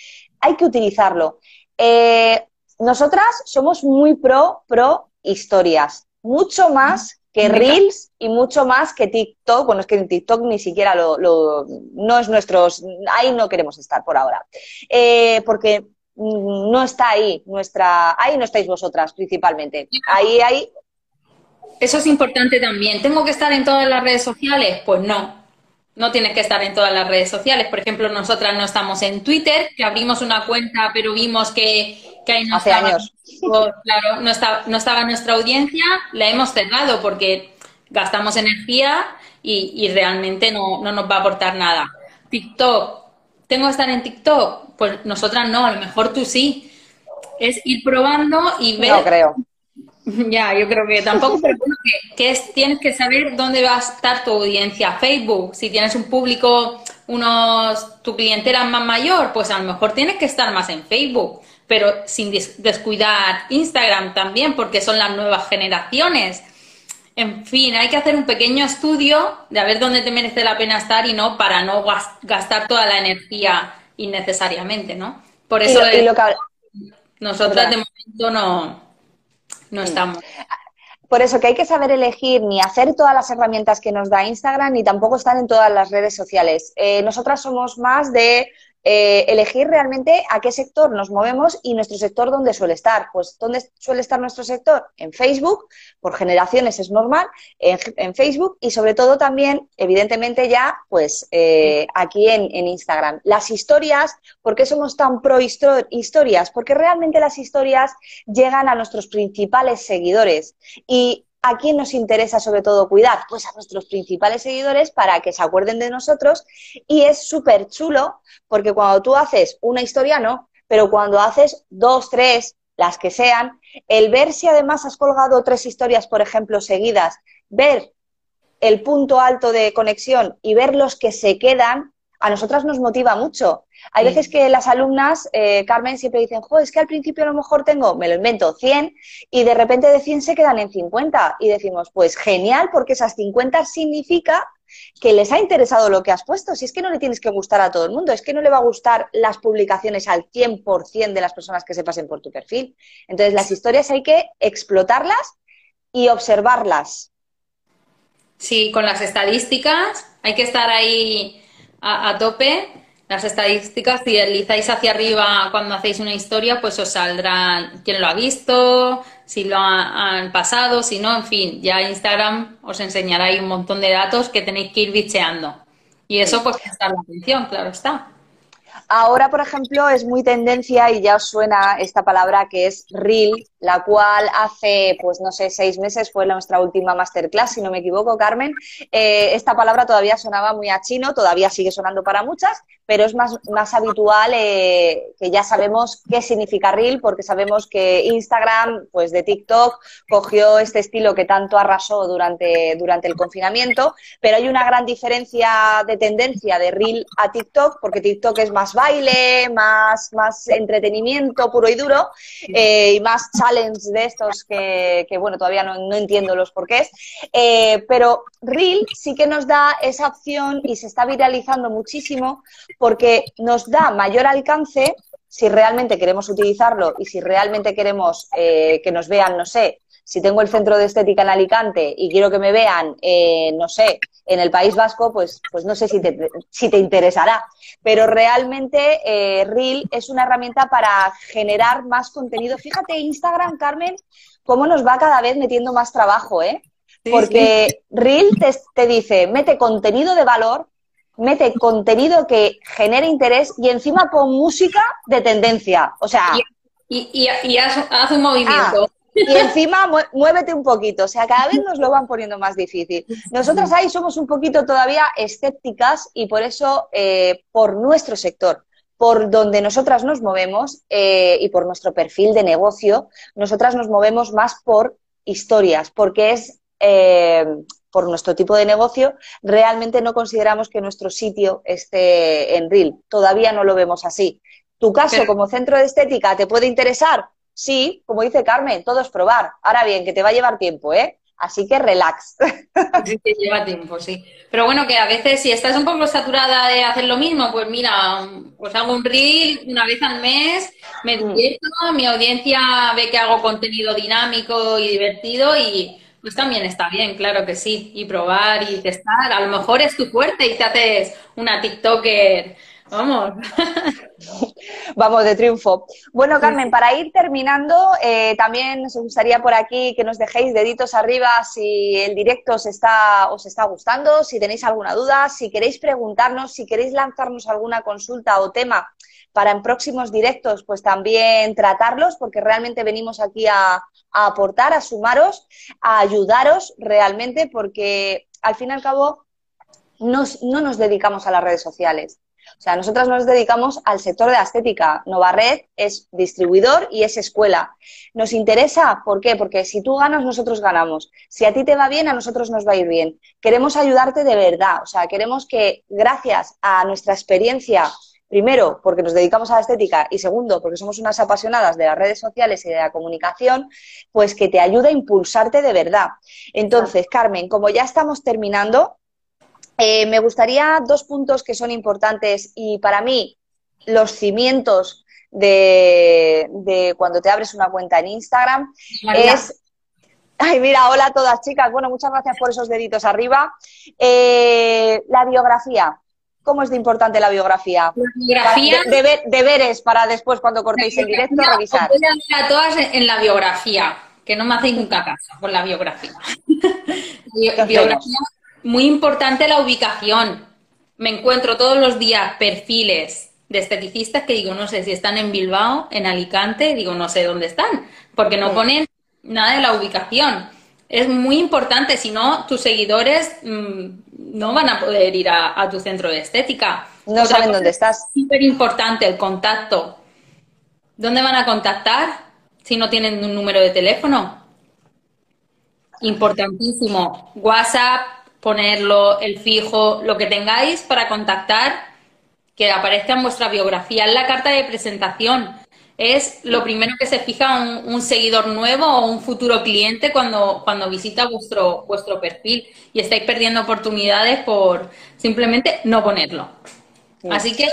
Hay que utilizarlo. Eh, nosotras somos muy pro, pro historias, mucho más que Reels y mucho más que TikTok. Bueno, es que en TikTok ni siquiera lo, no es nuestros, ahí no queremos estar por ahora. Eh, porque no está ahí nuestra, ahí no estáis vosotras principalmente. Ahí hay. Eso es importante también. ¿Tengo que estar en todas las redes sociales? Pues no. No tienes que estar en todas las redes sociales. Por ejemplo, nosotras no estamos en Twitter, que abrimos una cuenta, pero vimos que que no Hace estaba, años. claro, no estaba, no estaba nuestra audiencia, la hemos cerrado porque gastamos energía y, realmente no, nos va a aportar nada. TikTok, ¿tengo que estar en TikTok? Pues nosotras no, a lo mejor tú sí. Es ir probando y ver. No creo. Ya, yo creo que tampoco, pero que, es, tienes que saber dónde va a estar tu audiencia. Facebook, si tienes un público, unos, tu clientela más mayor, pues a lo mejor tienes que estar más en Facebook pero sin descuidar Instagram también, porque son las nuevas generaciones. En fin, hay que hacer un pequeño estudio de a ver dónde te merece la pena estar y no para no gastar toda la energía innecesariamente, ¿no? Por eso nosotras de momento no, no estamos. Por eso que hay que saber elegir ni hacer todas las herramientas que nos da Instagram ni tampoco estar en todas las redes sociales. Eh, nosotras somos más de eh, elegir realmente a qué sector nos movemos y nuestro sector dónde suele estar. Pues ¿dónde suele estar nuestro sector? En Facebook, por generaciones es normal, en, Facebook y sobre todo también, evidentemente ya, pues eh, aquí en, en, Instagram. Las historias, ¿por qué somos tan pro historias? Porque realmente las historias llegan a nuestros principales seguidores y ¿A quién nos interesa sobre todo cuidar? Pues a nuestros principales seguidores para que se acuerden de nosotros y es súper chulo porque cuando tú haces una historia no, pero cuando haces dos, tres, las que sean, el ver si además has colgado tres historias, por ejemplo, seguidas, ver el punto alto de conexión y ver los que se quedan, a nosotras nos motiva mucho. Hay veces que las alumnas, eh, Carmen, siempre dicen, jo, es que al principio a lo mejor tengo, me lo invento, 100 y de repente de 100 se quedan en 50 y decimos, pues genial, porque esas 50 significa que les ha interesado lo que has puesto. Si es que no le tienes que gustar a todo el mundo, es que no le va a gustar las publicaciones al 100% de las personas que se pasen por tu perfil. Entonces, las historias hay que explotarlas y observarlas. Sí, con las estadísticas hay que estar ahí a, tope. Las estadísticas, si deslizáis hacia arriba cuando hacéis una historia, pues os saldrá quién lo ha visto, si lo han pasado, si no, en fin, ya Instagram os enseñará ahí un montón de datos que tenéis que ir bicheando. Y eso pues prestar la atención, claro está. Ahora, por ejemplo, es muy tendencia y ya os suena esta palabra que es Reel, la cual hace, pues no sé, seis meses fue nuestra última masterclass, si no me equivoco, Carmen. Eh, esta palabra todavía sonaba muy a chino, todavía sigue sonando para muchas, pero es más, más habitual eh, que ya sabemos qué significa Reel, porque sabemos que Instagram, pues de TikTok, cogió este estilo que tanto arrasó durante, durante el confinamiento, pero hay una gran diferencia de tendencia de Reel a TikTok, porque TikTok es más baile, más, más entretenimiento puro y duro, eh, y más de estos que, bueno, todavía no, entiendo los porqués, eh, pero Reel sí que nos da esa opción y se está viralizando muchísimo porque nos da mayor alcance si realmente queremos utilizarlo y si realmente queremos eh, que nos vean, no sé, si tengo el centro de estética en Alicante y quiero que me vean, eh, no sé, en el País Vasco, pues, pues no sé si te, si te interesará. Pero realmente eh, Reel es una herramienta para generar más contenido. Fíjate, Instagram, Carmen, cómo nos va cada vez metiendo más trabajo, ¿eh? Porque Reel te, dice, mete contenido de valor, mete contenido que genere interés y encima con música de tendencia. O sea. Y, y, haz, un movimiento. Ah, y encima muévete un poquito, o sea, cada vez nos lo van poniendo más difícil. Nosotras ahí somos un poquito todavía escépticas y por eso, eh, por nuestro sector, por donde nosotras nos movemos eh, y por nuestro perfil de negocio, nosotras nos movemos más por historias, porque es eh, por nuestro tipo de negocio, realmente no consideramos que nuestro sitio esté en Reel. Todavía no lo vemos así. ¿Tu caso como centro de estética te puede interesar? Sí, como dice Carmen, todo es probar. Ahora bien, que te va a llevar tiempo, ¿eh? Así que relax. Sí, que lleva tiempo, sí. Pero bueno, que a veces si estás un poco saturada de hacer lo mismo, pues mira, pues hago un reel una vez al mes, me mm. divierto, mi audiencia ve que hago contenido dinámico y divertido y pues también está bien, claro que sí. Y probar y testar. A lo mejor es tu fuerte y te haces una TikToker Vamos. Vamos de triunfo. Bueno, Carmen, para ir terminando, eh, también nos gustaría por aquí que nos dejéis deditos arriba si el directo os está, os está gustando, si tenéis alguna duda, si queréis preguntarnos, si queréis lanzarnos alguna consulta o tema para en próximos directos, pues también tratarlos, porque realmente venimos aquí a, aportar, a sumaros, a ayudaros realmente, porque al fin y al cabo nos, no nos dedicamos a las redes sociales. O sea, nosotras nos dedicamos al sector de la estética. Novarred es distribuidor y es escuela. ¿Nos interesa? ¿Por qué? Porque si tú ganas, nosotros ganamos. Si a ti te va bien, a nosotros nos va a ir bien. Queremos ayudarte de verdad. O sea, queremos que gracias a nuestra experiencia, primero, porque nos dedicamos a la estética y segundo, porque somos unas apasionadas de las redes sociales y de la comunicación, pues que te ayude a impulsarte de verdad. Entonces, Carmen, como ya estamos terminando, eh, me gustaría dos puntos que son importantes y para mí los cimientos de, cuando te abres una cuenta en Instagram es... Ay, mira, hola a todas chicas. Bueno, muchas gracias por esos deditos arriba. Eh, la biografía. ¿Cómo es de importante la biografía? biografía. deberes para después, cuando cortéis el directo, revisar. a todas en la biografía, que no me hacen nunca caso con la biografía. biografía muy importante la ubicación. Me encuentro todos los días perfiles de esteticistas que digo, no sé si están en Bilbao, en Alicante, digo, no sé dónde están, porque no ponen nada de la ubicación. Es muy importante, si no, tus seguidores mm, no van a poder ir a, tu centro de estética. No saben dónde estás. Súper importante el contacto. ¿Dónde van a contactar si no tienen un número de teléfono? Importantísimo. WhatsApp, ponerlo, el fijo, lo que tengáis para contactar, que aparezca en vuestra biografía. En la carta de presentación es lo primero que se fija un, seguidor nuevo o un futuro cliente cuando, cuando visita vuestro, vuestro perfil y estáis perdiendo oportunidades por simplemente no ponerlo. Así que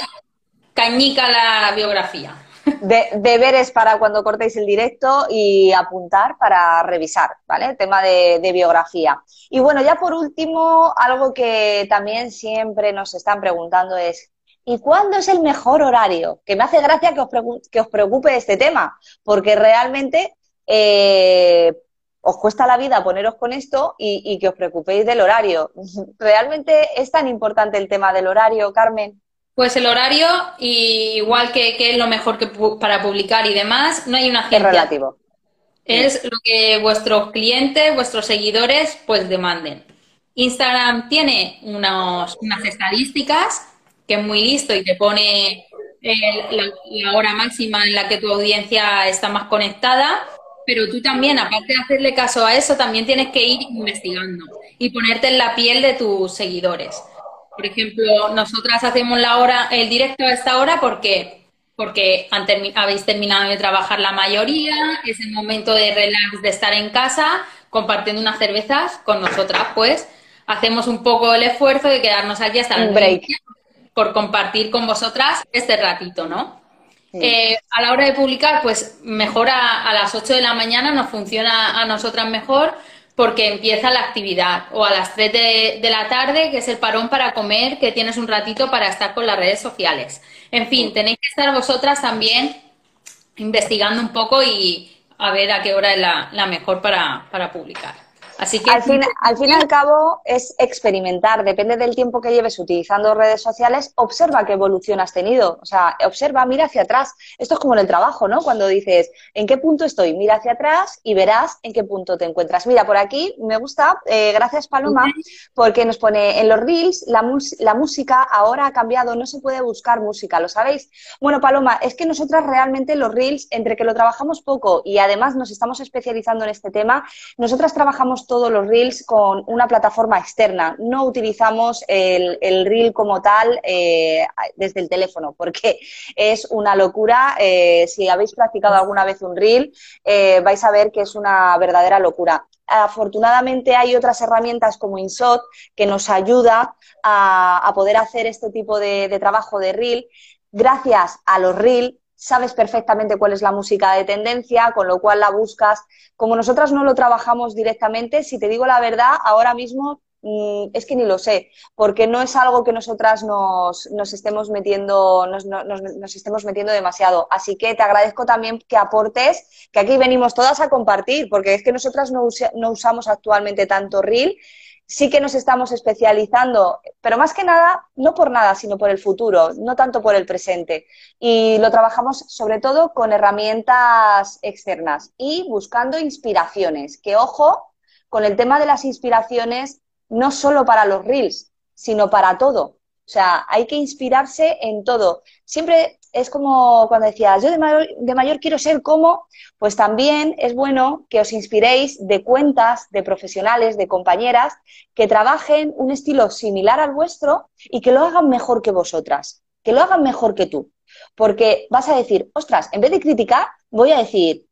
cañica la biografía de, deberes para cuando cortéis el directo y apuntar para revisar, ¿vale? Tema de, biografía. Y bueno, ya por último, algo que también siempre nos están preguntando es, ¿y cuándo es el mejor horario? Que me hace gracia que os, que os preocupe este tema, porque realmente eh, os cuesta la vida poneros con esto y, y que os preocupéis del horario. ¿Realmente es tan importante el tema del horario, Carmen? Pues el horario, igual que, es lo mejor que para publicar y demás, no hay una ciencia. Es relativo. Es lo que vuestros clientes, vuestros seguidores, pues demanden. Instagram tiene unas estadísticas que es muy listo y te pone la, hora máxima en la que tu audiencia está más conectada, pero tú también, aparte de hacerle caso a eso, también tienes que ir investigando y ponerte en la piel de tus seguidores. Por ejemplo, nosotras hacemos la hora, el directo a esta hora porque porque habéis terminado de trabajar la mayoría, es el momento de relax, de estar en casa, compartiendo unas cervezas con nosotras, pues hacemos un poco el esfuerzo de quedarnos aquí hasta el break por compartir con vosotras este ratito, ¿no? Eh, a la hora de publicar, pues mejor a, a, las 8 de la mañana nos funciona a nosotras mejor porque empieza la actividad o a las 3 de, la tarde, que es el parón para comer, que tienes un ratito para estar con las redes sociales. En fin, tenéis que estar vosotras también investigando un poco y a ver a qué hora es la, mejor para, publicar. Así que al fin, al fin y al cabo es experimentar, depende del tiempo que lleves utilizando redes sociales, observa qué evolución has tenido, o sea, observa, mira hacia atrás. Esto es como en el trabajo, ¿no? Cuando dices, ¿en qué punto estoy? Mira hacia atrás y verás en qué punto te encuentras. Mira, por aquí me gusta, eh, gracias Paloma, porque nos pone en los reels la, la música ahora ha cambiado, no se puede buscar música, ¿lo sabéis? Bueno, Paloma, es que nosotras realmente los reels, entre que lo trabajamos poco y además nos estamos especializando en este tema, nosotras trabajamos todos los reels con una plataforma externa. No utilizamos el, reel como tal eh, desde el teléfono, porque es una locura. Eh, si habéis practicado alguna vez un reel, eh, vais a ver que es una verdadera locura. Afortunadamente hay otras herramientas como InShot que nos ayuda a, poder hacer este tipo de, de trabajo de reel. Gracias a los reel sabes perfectamente cuál es la música de tendencia, con lo cual la buscas. Como nosotras no lo trabajamos directamente, si te digo la verdad, ahora mismo mm, es que ni lo sé, porque no es algo que nosotras nos, estemos metiendo, nos, estemos metiendo demasiado. Así que te agradezco también que aportes, que aquí venimos todas a compartir, porque es que nosotras no, no usamos actualmente tanto Reel sí que nos estamos especializando, pero más que nada, no por nada, sino por el futuro, no tanto por el presente. Y lo trabajamos sobre todo con herramientas externas y buscando inspiraciones, que ojo con el tema de las inspiraciones, no solo para los reels, sino para todo. O sea, hay que inspirarse en todo. Siempre es como cuando decías, yo de mayor, quiero ser como, pues también es bueno que os inspiréis de cuentas, de profesionales, de compañeras que trabajen un estilo similar al vuestro y que lo hagan mejor que vosotras, que lo hagan mejor que tú. Porque vas a decir, ostras, en vez de criticar, voy a decir,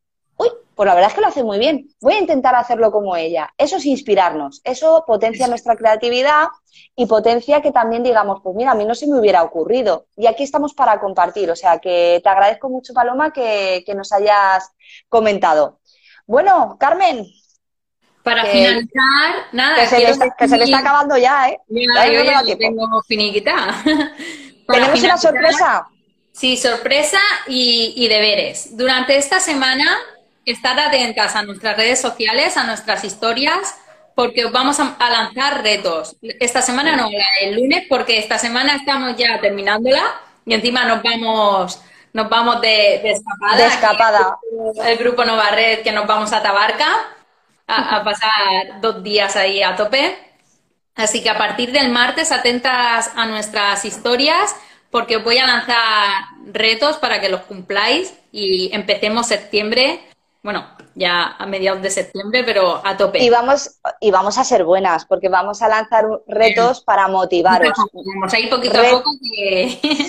pues la verdad es que lo hace muy bien, voy a intentar hacerlo como ella. Eso es inspirarnos, eso potencia nuestra creatividad y potencia que también digamos, pues mira, a mí no se me hubiera ocurrido. Y aquí estamos para compartir, o sea que te agradezco mucho, Paloma, que, nos hayas comentado. Bueno, Carmen. Para finalizar, nada. Que se, le está, acabando ya, ¿eh? yo tengo finiquita. Tenemos una sorpresa. Sí, sorpresa y, y deberes. Durante esta semana Estad atentas a nuestras redes sociales, a nuestras historias, porque os vamos a, lanzar retos. Esta semana no, el lunes, porque esta semana estamos ya terminándola y encima nos vamos nos vamos de, escapada. De escapada. El, grupo Nova Red que nos vamos a Tabarca a, a pasar dos días ahí a tope. Así que a partir del martes atentas a nuestras historias porque os voy a lanzar retos para que los cumpláis y empecemos septiembre bueno, ya a mediados de septiembre, pero a tope. Y vamos, y vamos a ser buenas, porque vamos a lanzar retos para motivaros. Vamos a ir poquito a poco.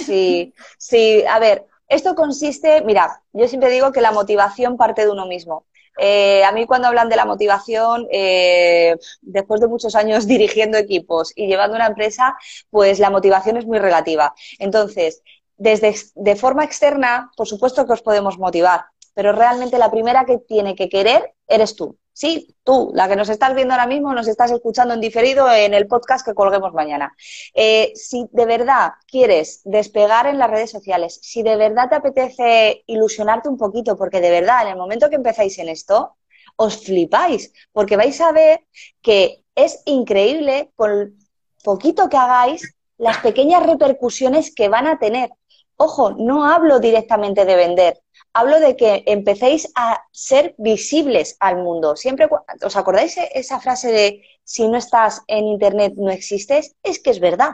Sí, sí, a ver, esto consiste, mira, yo siempre digo que la motivación parte de uno mismo. Eh, a mí cuando hablan de la motivación, eh, después de muchos años dirigiendo equipos y llevando una empresa, pues la motivación es muy relativa. Entonces, desde de forma externa, por supuesto que os podemos motivar, pero realmente la primera que tiene que querer eres tú. Sí, tú, la que nos estás viendo ahora mismo, nos estás escuchando en diferido en el podcast que colguemos mañana. Eh, si de verdad quieres despegar en las redes sociales, si de verdad te apetece ilusionarte un poquito, porque de verdad, en el momento que empezáis en esto, os flipáis, porque vais a ver que es increíble con poquito que hagáis las pequeñas repercusiones que van a tener. Ojo, no hablo directamente de vender, hablo de que empecéis a ser visibles al mundo. Siempre, ¿os acordáis esa frase de si no estás en Internet no existes? Es que es verdad.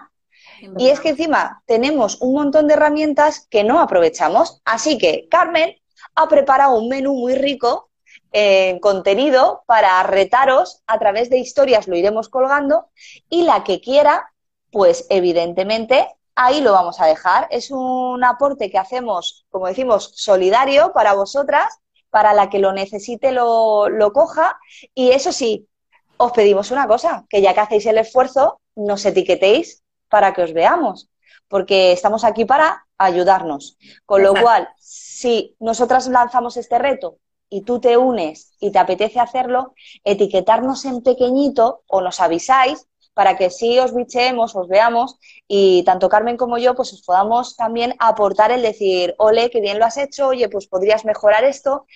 Y es que encima tenemos un montón de herramientas que no aprovechamos. Así que Carmen ha preparado un menú muy rico en contenido para retaros a través de historias, lo iremos colgando, y la que quiera, pues evidentemente ahí lo vamos a dejar. Es un aporte que hacemos, como decimos, solidario para vosotras, para la que lo necesite lo, coja. Y eso sí, os pedimos una cosa, que ya que hacéis el esfuerzo, nos etiquetéis para que os veamos, porque estamos aquí para ayudarnos. Con lo cual, si nosotras lanzamos este reto y tú te unes y te apetece hacerlo, etiquetarnos en pequeñito o nos avisáis para que sí os bicheemos, os veamos y tanto Carmen como yo pues os podamos también aportar el decir, ole, qué bien lo has hecho, oye, pues podrías mejorar esto.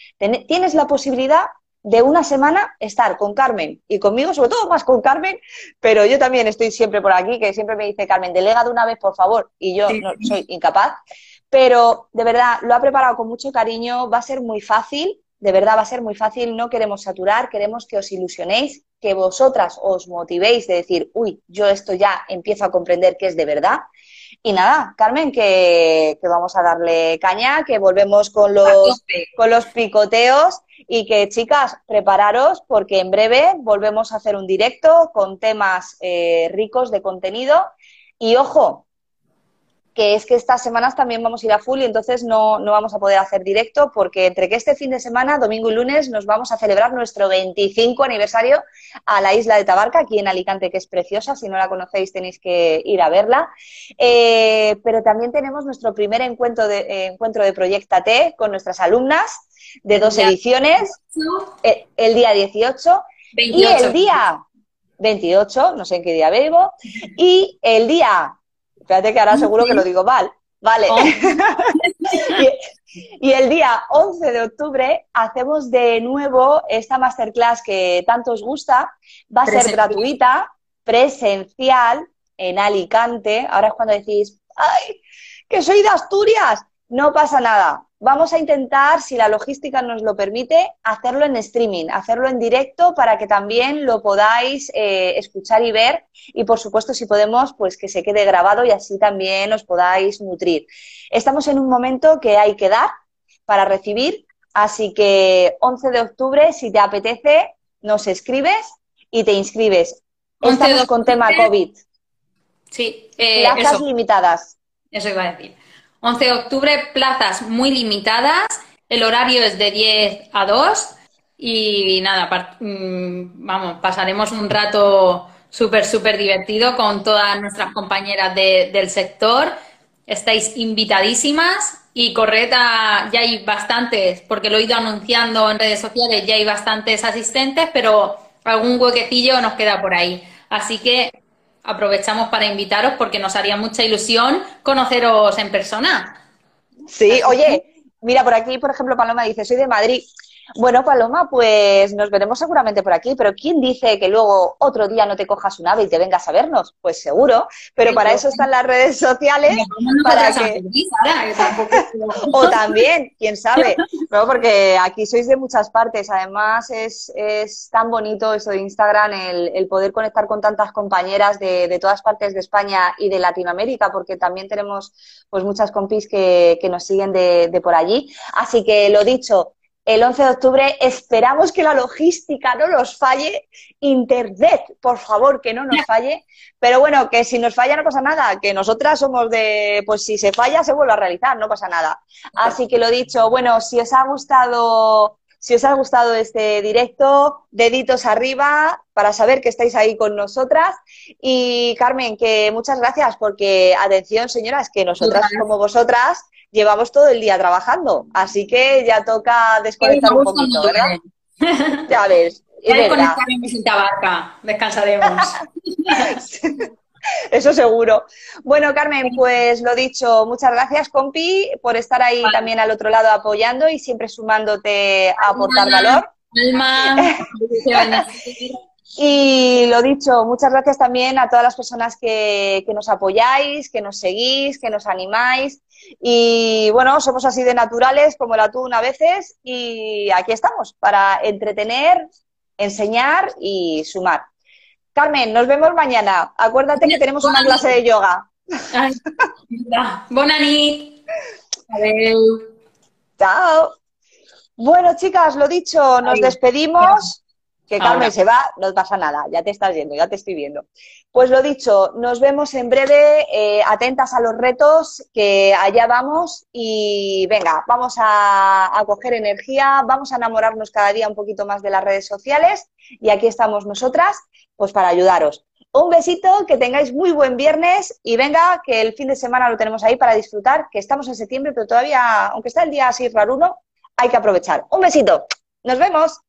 Tienes la posibilidad de una semana estar con Carmen y conmigo, sobre todo más con Carmen, pero yo también estoy siempre por aquí, que siempre me dice Carmen, delega de una vez, por favor, y yo no, soy incapaz. Pero de verdad, lo ha preparado con mucho cariño, va a ser muy fácil, de verdad va a ser muy fácil, no queremos saturar, queremos que os ilusionéis, que vosotras os motivéis de decir, uy, yo esto ya empiezo a comprender que es de verdad. Y nada, Carmen, que, que vamos a darle caña, que volvemos con los, con los picoteos y que chicas, prepararos porque en breve volvemos a hacer un directo con temas eh, ricos de contenido. Y ojo, que es que estas semanas también vamos a ir a full y entonces no, no, vamos a poder hacer directo porque entre que este fin de semana, domingo y lunes, nos vamos a celebrar nuestro 25 aniversario a la isla de Tabarca, aquí en Alicante, que es preciosa. Si no la conocéis tenéis que ir a verla. Eh, pero también tenemos nuestro primer encuentro de, eh, encuentro de Proyecta T con nuestras alumnas de dos ediciones, eh, el, día 18 y el día 28, no sé en qué día vivo, y el día Espérate que ahora seguro que lo digo mal. Vale. Oh. y, el día 11 de octubre hacemos de nuevo esta masterclass que tanto os gusta. Va a ser gratuita, presencial, en Alicante. Ahora es cuando decís, ¡ay! Que soy de Asturias. No pasa nada. Vamos a intentar, si la logística nos lo permite, hacerlo en streaming, hacerlo en directo para que también lo podáis eh, escuchar y ver. Y por supuesto, si podemos, pues que se quede grabado y así también os podáis nutrir. Estamos en un momento que hay que dar para recibir, así que 11 de octubre, si te apetece, nos escribes y te inscribes. Estamos con tema COVID. Sí, eh, plazas limitadas. Eso iba a decir. 11 de octubre, plazas muy limitadas, el horario es de 10 a 2 y nada, mm, vamos, pasaremos un rato súper, súper divertido con todas nuestras compañeras del sector. Estáis invitadísimas y correcta, ya hay bastantes, porque lo he ido anunciando en redes sociales, ya hay bastantes asistentes, pero algún huequecillo nos queda por ahí. Así que aprovechamos para invitaros porque nos haría mucha ilusión conoceros en persona. Sí, oye, mira, por aquí, por ejemplo, Paloma dice, soy de Madrid. Bueno, Paloma, pues nos veremos seguramente por aquí, pero ¿quién dice que luego otro día no te cojas un ave y te vengas a vernos? Pues seguro, pero para eso están las redes sociales. para que... o también, quién sabe, ¿no? porque aquí sois de muchas partes. Además, es, es tan bonito eso de Instagram, el, el poder conectar con tantas compañeras de, de, todas partes de España y de Latinoamérica, porque también tenemos pues muchas compis que, que nos siguen de, de por allí. Así que lo dicho, el 11 de octubre. Esperamos que la logística no nos falle. Internet, por favor, que no nos falle. Pero bueno, que si nos falla no pasa nada, que nosotras somos de, pues si se falla se vuelve a realizar, no pasa nada. Así que lo dicho, bueno, si os ha gustado, si os ha gustado este directo, deditos arriba para saber que estáis ahí con nosotras. Y Carmen, que muchas gracias porque, atención señoras, que nosotras como vosotras llevamos todo el día trabajando, así que ya toca desconectar un poquito, ¿verdad? ya ves. Ya desconectaremos en Tabarca, descansaremos. Eso seguro. Bueno, Carmen, pues lo dicho, muchas gracias, compi, por estar ahí también al otro lado apoyando y siempre sumándote a aportar valor. Alma. Y lo dicho, muchas gracias también a todas las personas que, que, nos apoyáis, que nos seguís, que nos animáis. Y bueno, somos así de naturales como el atún a veces y aquí estamos para entretener, enseñar y sumar. Carmen, nos vemos mañana. Acuérdate que tenemos una clase de yoga. Buena nit. Chao. Bueno, chicas, lo dicho, nos despedimos que Carmen se va, no pasa nada, ya te estás viendo, ya te estoy viendo. Pues lo dicho, nos vemos en breve, eh, atentas a los retos, que allá vamos y venga, vamos a, a, coger energía, vamos a enamorarnos cada día un poquito más de las redes sociales y aquí estamos nosotras, pues para ayudaros. Un besito, que tengáis muy buen viernes y venga, que el fin de semana lo tenemos ahí para disfrutar, que estamos en septiembre, pero todavía, aunque está el día así raruno, hay que aprovechar. Un besito, nos vemos.